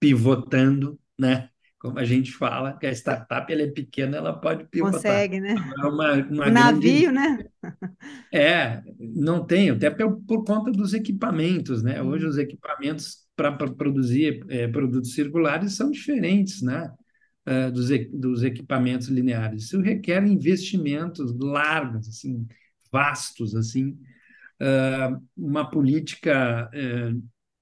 pivotando, né? Como a gente fala, que a startup ela é pequena, ela pode pivotar. Consegue, né? É uma, uma navio, grande... né? É, não tem, até por, conta dos equipamentos, né? Hoje os equipamentos para produzir é, produtos circulares são diferentes, né? Uh, dos, dos equipamentos lineares. Isso requer investimentos largos, assim, vastos, assim, uma política,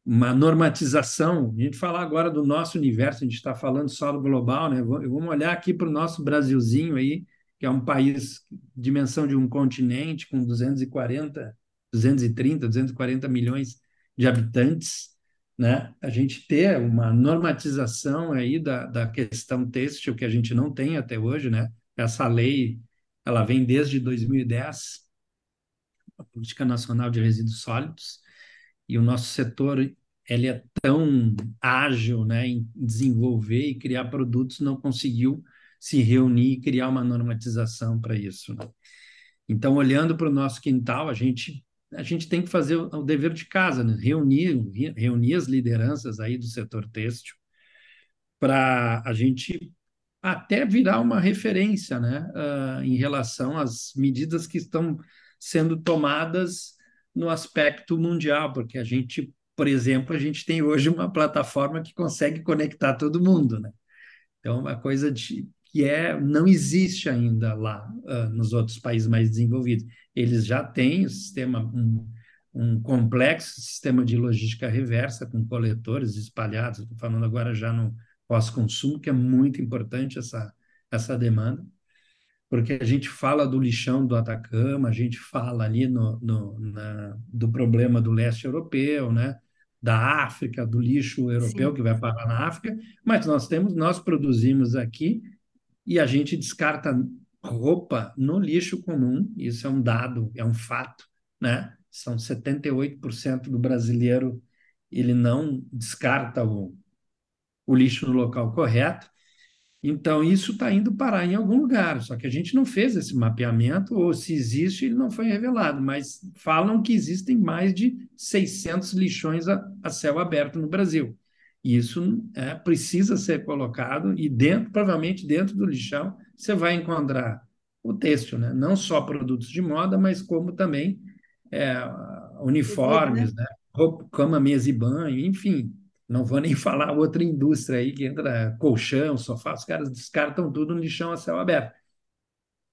uma normatização. A gente falar agora do nosso universo, a gente está falando só do global, né? Vamos olhar aqui para o nosso Brasilzinho aí, que é um país dimensão de um continente com 240, 230, 240 milhões de habitantes né? A gente ter uma normatização aí da, da questão têxtil que a gente não tem até hoje, né? Essa lei, ela vem desde 2010, a Política Nacional de Resíduos Sólidos, e o nosso setor ele é tão ágil, né, em desenvolver e criar produtos, não conseguiu se reunir e criar uma normatização para isso. Né? Então, olhando para o nosso quintal, a gente a gente tem que fazer o, dever de casa, né? reunir, reunir as lideranças aí do setor têxtil para a gente até virar uma referência né? Uh, em relação às medidas que estão sendo tomadas no aspecto mundial, porque a gente, por exemplo, a gente tem hoje uma plataforma que consegue conectar todo mundo, né? Então, uma coisa de, que é não existe ainda lá uh, nos outros países mais desenvolvidos eles já têm um sistema, um, um complexo sistema de logística reversa com coletores espalhados. Estou falando agora já no pós-consumo, que é muito importante essa, essa demanda, porque a gente fala do lixão do Atacama, a gente fala ali no, no na, do problema do leste europeu, né? da África, do lixo europeu Sim. que vai parar na África, mas nós temos, nós produzimos aqui e a gente descarta roupa no lixo comum, isso é um dado, é um fato, né? São 78% do brasileiro, ele não descarta o, o lixo no local correto. Então, isso está indo parar em algum lugar, só que a gente não fez esse mapeamento, ou se existe, ele não foi revelado, mas falam que existem mais de 600 lixões a, a céu aberto no Brasil. E isso é, precisa ser colocado, e dentro, provavelmente dentro do lixão, você vai encontrar o têxtil, né? não só produtos de moda, mas como também é, uniformes, né? roupa, cama, mesa e banho, enfim. Não vou nem falar outra indústria aí que entra colchão, sofá, os caras descartam tudo no lixão a céu aberto.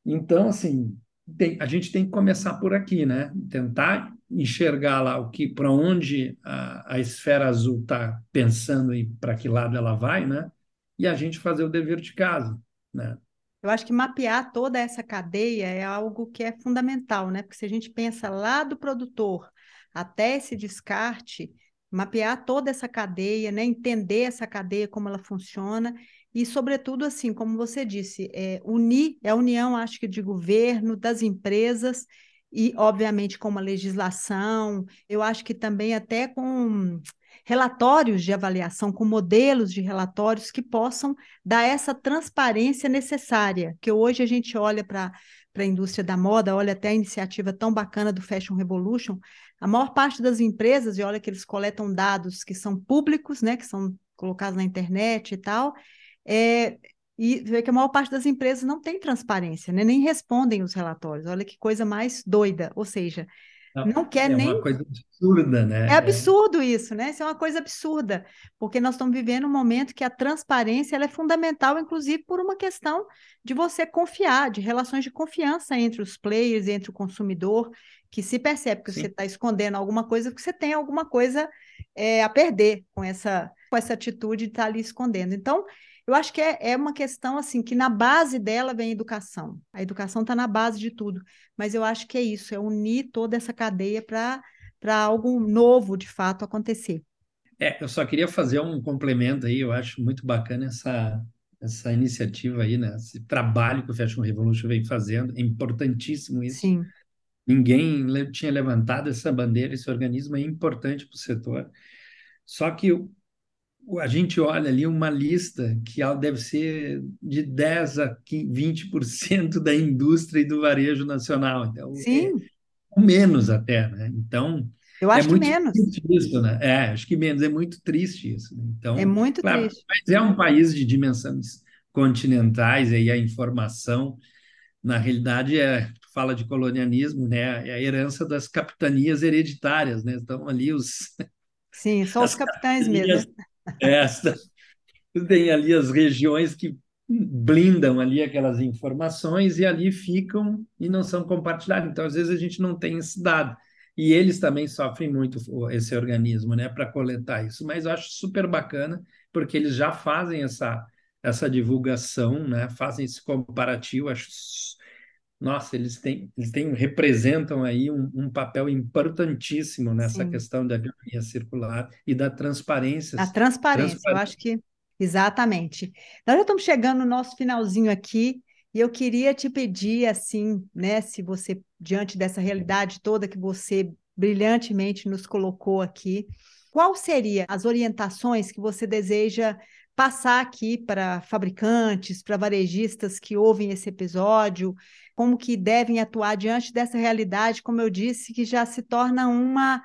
Então, assim, tem, a gente tem que começar por aqui, né? Tentar enxergar lá o que, para onde a, a esfera azul está pensando e para que lado ela vai, né? E a gente fazer o dever de casa, né? Eu acho que mapear toda essa cadeia é algo que é fundamental, né? Porque se a gente pensa lá do produtor até esse descarte, mapear toda essa cadeia, né? Entender essa cadeia, como ela funciona e, sobretudo, assim, como você disse, é, unir, é a união, acho que, de governo, das empresas e, obviamente, com uma legislação, eu acho que também até com relatórios de avaliação, com modelos de relatórios que possam dar essa transparência necessária, que hoje a gente olha para para a indústria da moda, olha até a iniciativa tão bacana do Fashion Revolution, a maior parte das empresas, e olha que eles coletam dados que são públicos, né, que são colocados na internet e tal, é, e vê que a maior parte das empresas não tem transparência, né, nem respondem os relatórios. Olha que coisa mais doida, ou seja, não, quer é nem. É uma coisa absurda, né? É absurdo isso, né? Isso é uma coisa absurda, porque nós estamos vivendo um momento que a transparência é fundamental, inclusive por uma questão de você confiar, de relações de confiança entre os players, entre o consumidor, que se percebe que Sim. você está escondendo alguma coisa, que você tem alguma coisa é, a perder com essa, com essa atitude de estar tá ali escondendo. Então, eu acho que é, é uma questão assim que na base dela vem a educação. A educação está na base de tudo. Mas eu acho que é isso, é unir toda essa cadeia para algo novo de fato acontecer. É, eu só queria fazer um complemento aí, eu acho muito bacana essa, essa iniciativa aí, né? Esse trabalho que o Fashion Revolution vem fazendo, é importantíssimo isso. Sim. Ninguém tinha levantado essa bandeira, esse organismo é importante para o setor. Só que a gente olha ali uma lista que deve ser de 10 a 20% da indústria e do varejo nacional. Então, Sim. É, menos até, né? Então, eu acho é muito que menos. Triste isso, né? É, acho que menos. É muito triste isso. Né? Então, é muito claro, triste. Mas é um país de dimensões continentais e a informação, na realidade, é fala de colonialismo, né? É a herança das capitanias hereditárias, né? Estão ali os Sim, só os capitães mesmo. Esta tem ali as regiões que blindam ali aquelas informações e ali ficam e não são compartilhadas. Então, às vezes a gente não tem esse dado. E eles também sofrem muito esse organismo, né, para coletar isso. Mas eu acho super bacana porque eles já fazem essa essa divulgação, né, fazem esse comparativo. Acho nossa, eles têm, eles têm, representam aí um, um papel importantíssimo nessa Sim. questão da economia circular e da transparência. A transparência, eu acho que exatamente. Nós já estamos chegando no nosso finalzinho aqui e eu queria te pedir, assim, né, se você, diante dessa realidade toda que você brilhantemente nos colocou aqui, qual seria as orientações que você deseja passar aqui para fabricantes, para varejistas que ouvem esse episódio, como que devem atuar diante dessa realidade, como eu disse, que já se torna uma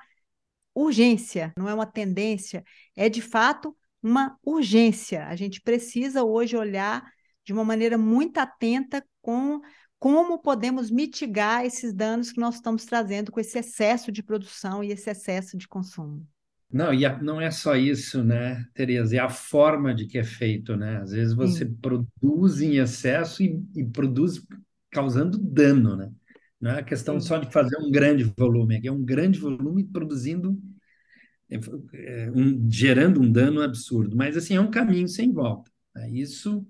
urgência, não é uma tendência, é de fato uma urgência. A gente precisa hoje olhar de uma maneira muito atenta com como podemos mitigar esses danos que nós estamos trazendo com esse excesso de produção e esse excesso de consumo. Não, e a, não é só isso, né, Tereza? É a forma de que é feito, né? Às vezes você Sim. produz em excesso e, e, produz causando dano, né? Não é a questão só de fazer um grande volume, é um grande volume produzindo, é, é, um, gerando um dano absurdo. Mas, assim, é um caminho sem volta. Né? Isso,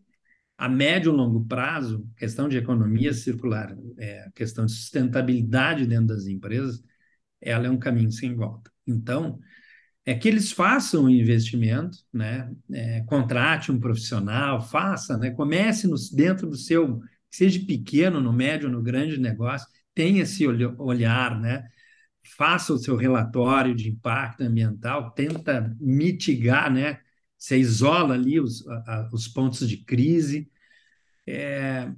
a médio e longo prazo, questão de economia circular, é, questão de sustentabilidade dentro das empresas, ela é um caminho sem volta. Então, é que eles façam o investimento, né? É, contrate um profissional, faça, né? comece no, dentro do seu, seja pequeno, no médio, no grande negócio, tenha esse olhar, né? faça o seu relatório de impacto ambiental, tenta mitigar, né? Você isola ali os, a, os pontos de crise. É,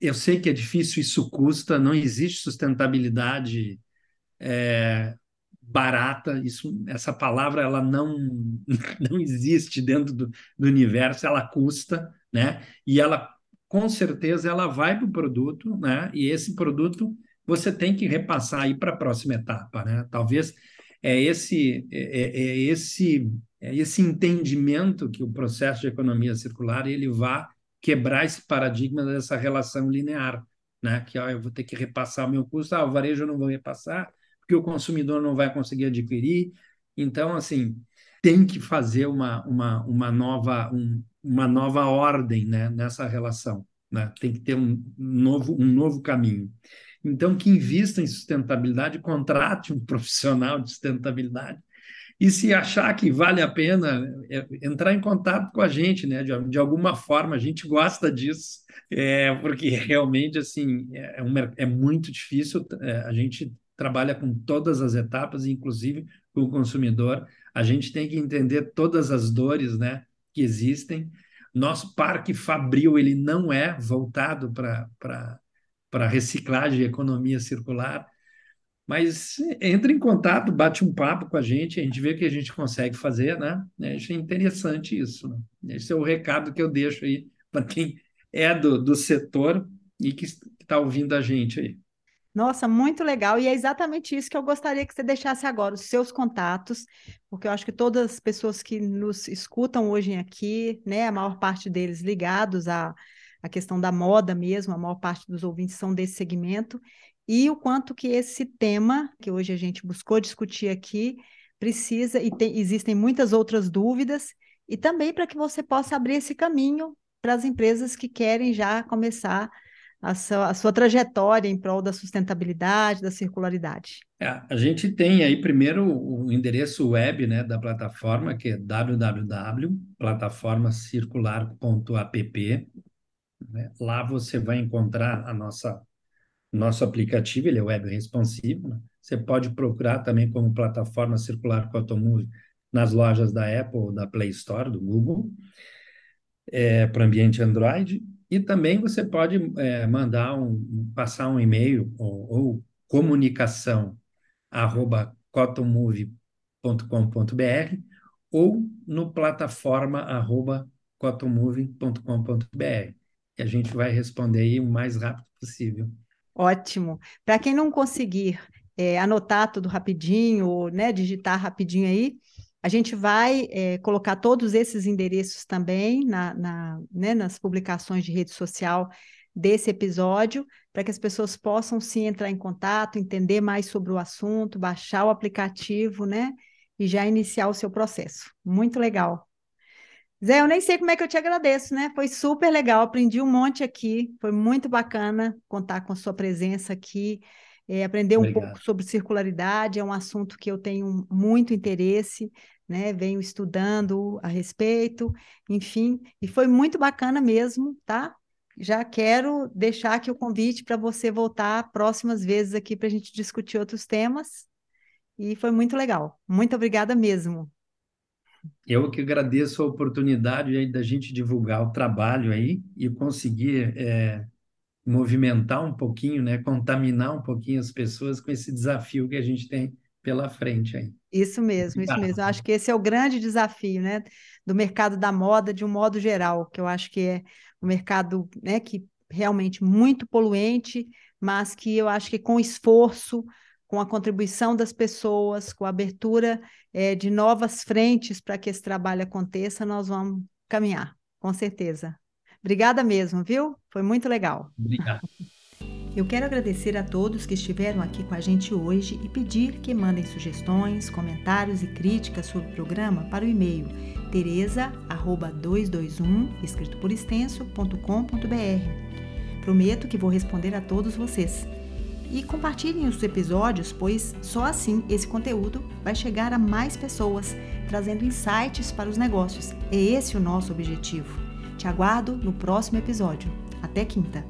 eu sei que é difícil, isso custa, não existe sustentabilidade é, barata, isso, essa palavra ela não, não existe dentro do, do universo, ela custa, né? E ela, com certeza, ela vai para o produto, né? E esse produto você tem que repassar aí para a próxima etapa, né? Talvez é esse, é, é, é esse, é esse entendimento que o processo de economia circular ele vá quebrar esse paradigma dessa relação linear, né? Que ó, eu vou ter que repassar o meu custo, ah, o varejo eu não vou repassar, porque o consumidor não vai conseguir adquirir. Então, assim, tem que fazer uma, uma, uma, nova, um, uma nova ordem né, nessa relação. Né? Tem que ter um novo, um novo caminho. Então, que invista em sustentabilidade, contrate um profissional de sustentabilidade. E se achar que vale a pena, é, entrar em contato com a gente, né? De, de alguma forma, a gente gosta disso, é, porque realmente assim é, é, um, é muito difícil. É, a gente trabalha com todas as etapas, inclusive com o consumidor. A gente tem que entender todas as dores né, que existem. Nosso parque fabril ele não é voltado para reciclagem e economia circular, mas entra em contato, bate um papo com a gente, a gente vê o que a gente consegue fazer, né? Acho interessante isso. Né? Esse é o recado que eu deixo aí para quem é do, do setor e que está ouvindo a gente aí. Nossa, muito legal. E é exatamente isso que eu gostaria que você deixasse agora, os seus contatos, porque eu acho que todas as pessoas que nos escutam hoje aqui, né, a maior parte deles ligados à, à questão da moda mesmo, a maior parte dos ouvintes são desse segmento, e o quanto que esse tema, que hoje a gente buscou discutir aqui, precisa, e tem, existem muitas outras dúvidas, e também para que você possa abrir esse caminho para as empresas que querem já começar a sua, a sua trajetória em prol da sustentabilidade, da circularidade? É, a gente tem aí primeiro o endereço web né, da plataforma, que é www.plataformacircular.app. Né? Lá você vai encontrar a nossa nosso aplicativo, ele é web responsivo. Né? Você pode procurar também como plataforma circular Cotomove nas lojas da Apple da Play Store, do Google, é, para ambiente Android. E também você pode é, mandar um, passar um e-mail ou, ou comunicação arroba cotomove.com.br ou no plataforma arroba cotomove.com.br. E a gente vai responder aí o mais rápido possível. Ótimo. Para quem não conseguir é, anotar tudo rapidinho, ou né, digitar rapidinho aí, a gente vai é, colocar todos esses endereços também na, na né, nas publicações de rede social desse episódio, para que as pessoas possam sim entrar em contato, entender mais sobre o assunto, baixar o aplicativo, né? E já iniciar o seu processo. Muito legal. Zé, eu nem sei como é que eu te agradeço, né? Foi super legal, aprendi um monte aqui, foi muito bacana contar com a sua presença aqui, é, aprender um Obrigado. pouco sobre circularidade, é um assunto que eu tenho muito interesse, né? Venho estudando a respeito, enfim, e foi muito bacana mesmo, tá? Já quero deixar aqui o convite para você voltar próximas vezes aqui para a gente discutir outros temas. E foi muito legal. Muito obrigada mesmo. Eu que agradeço a oportunidade aí da gente divulgar o trabalho aí e conseguir é, movimentar um pouquinho, né, contaminar um pouquinho as pessoas com esse desafio que a gente tem pela frente aí. Isso mesmo, isso mesmo. Eu acho que esse é o grande desafio, né, do mercado da moda de um modo geral, que eu acho que é um mercado, né, que realmente muito poluente, mas que eu acho que com esforço, com a contribuição das pessoas, com a abertura é, de novas frentes para que esse trabalho aconteça, nós vamos caminhar, com certeza. Obrigada mesmo, viu? Foi muito legal. Obrigado. Eu quero agradecer a todos que estiveram aqui com a gente hoje e pedir que mandem sugestões, comentários e críticas sobre o programa para o e-mail teresa@221 escrito por extenso.com.br. Prometo que vou responder a todos vocês e compartilhem os episódios, pois só assim esse conteúdo vai chegar a mais pessoas, trazendo insights para os negócios. É esse o nosso objetivo. Te aguardo no próximo episódio. Até quinta!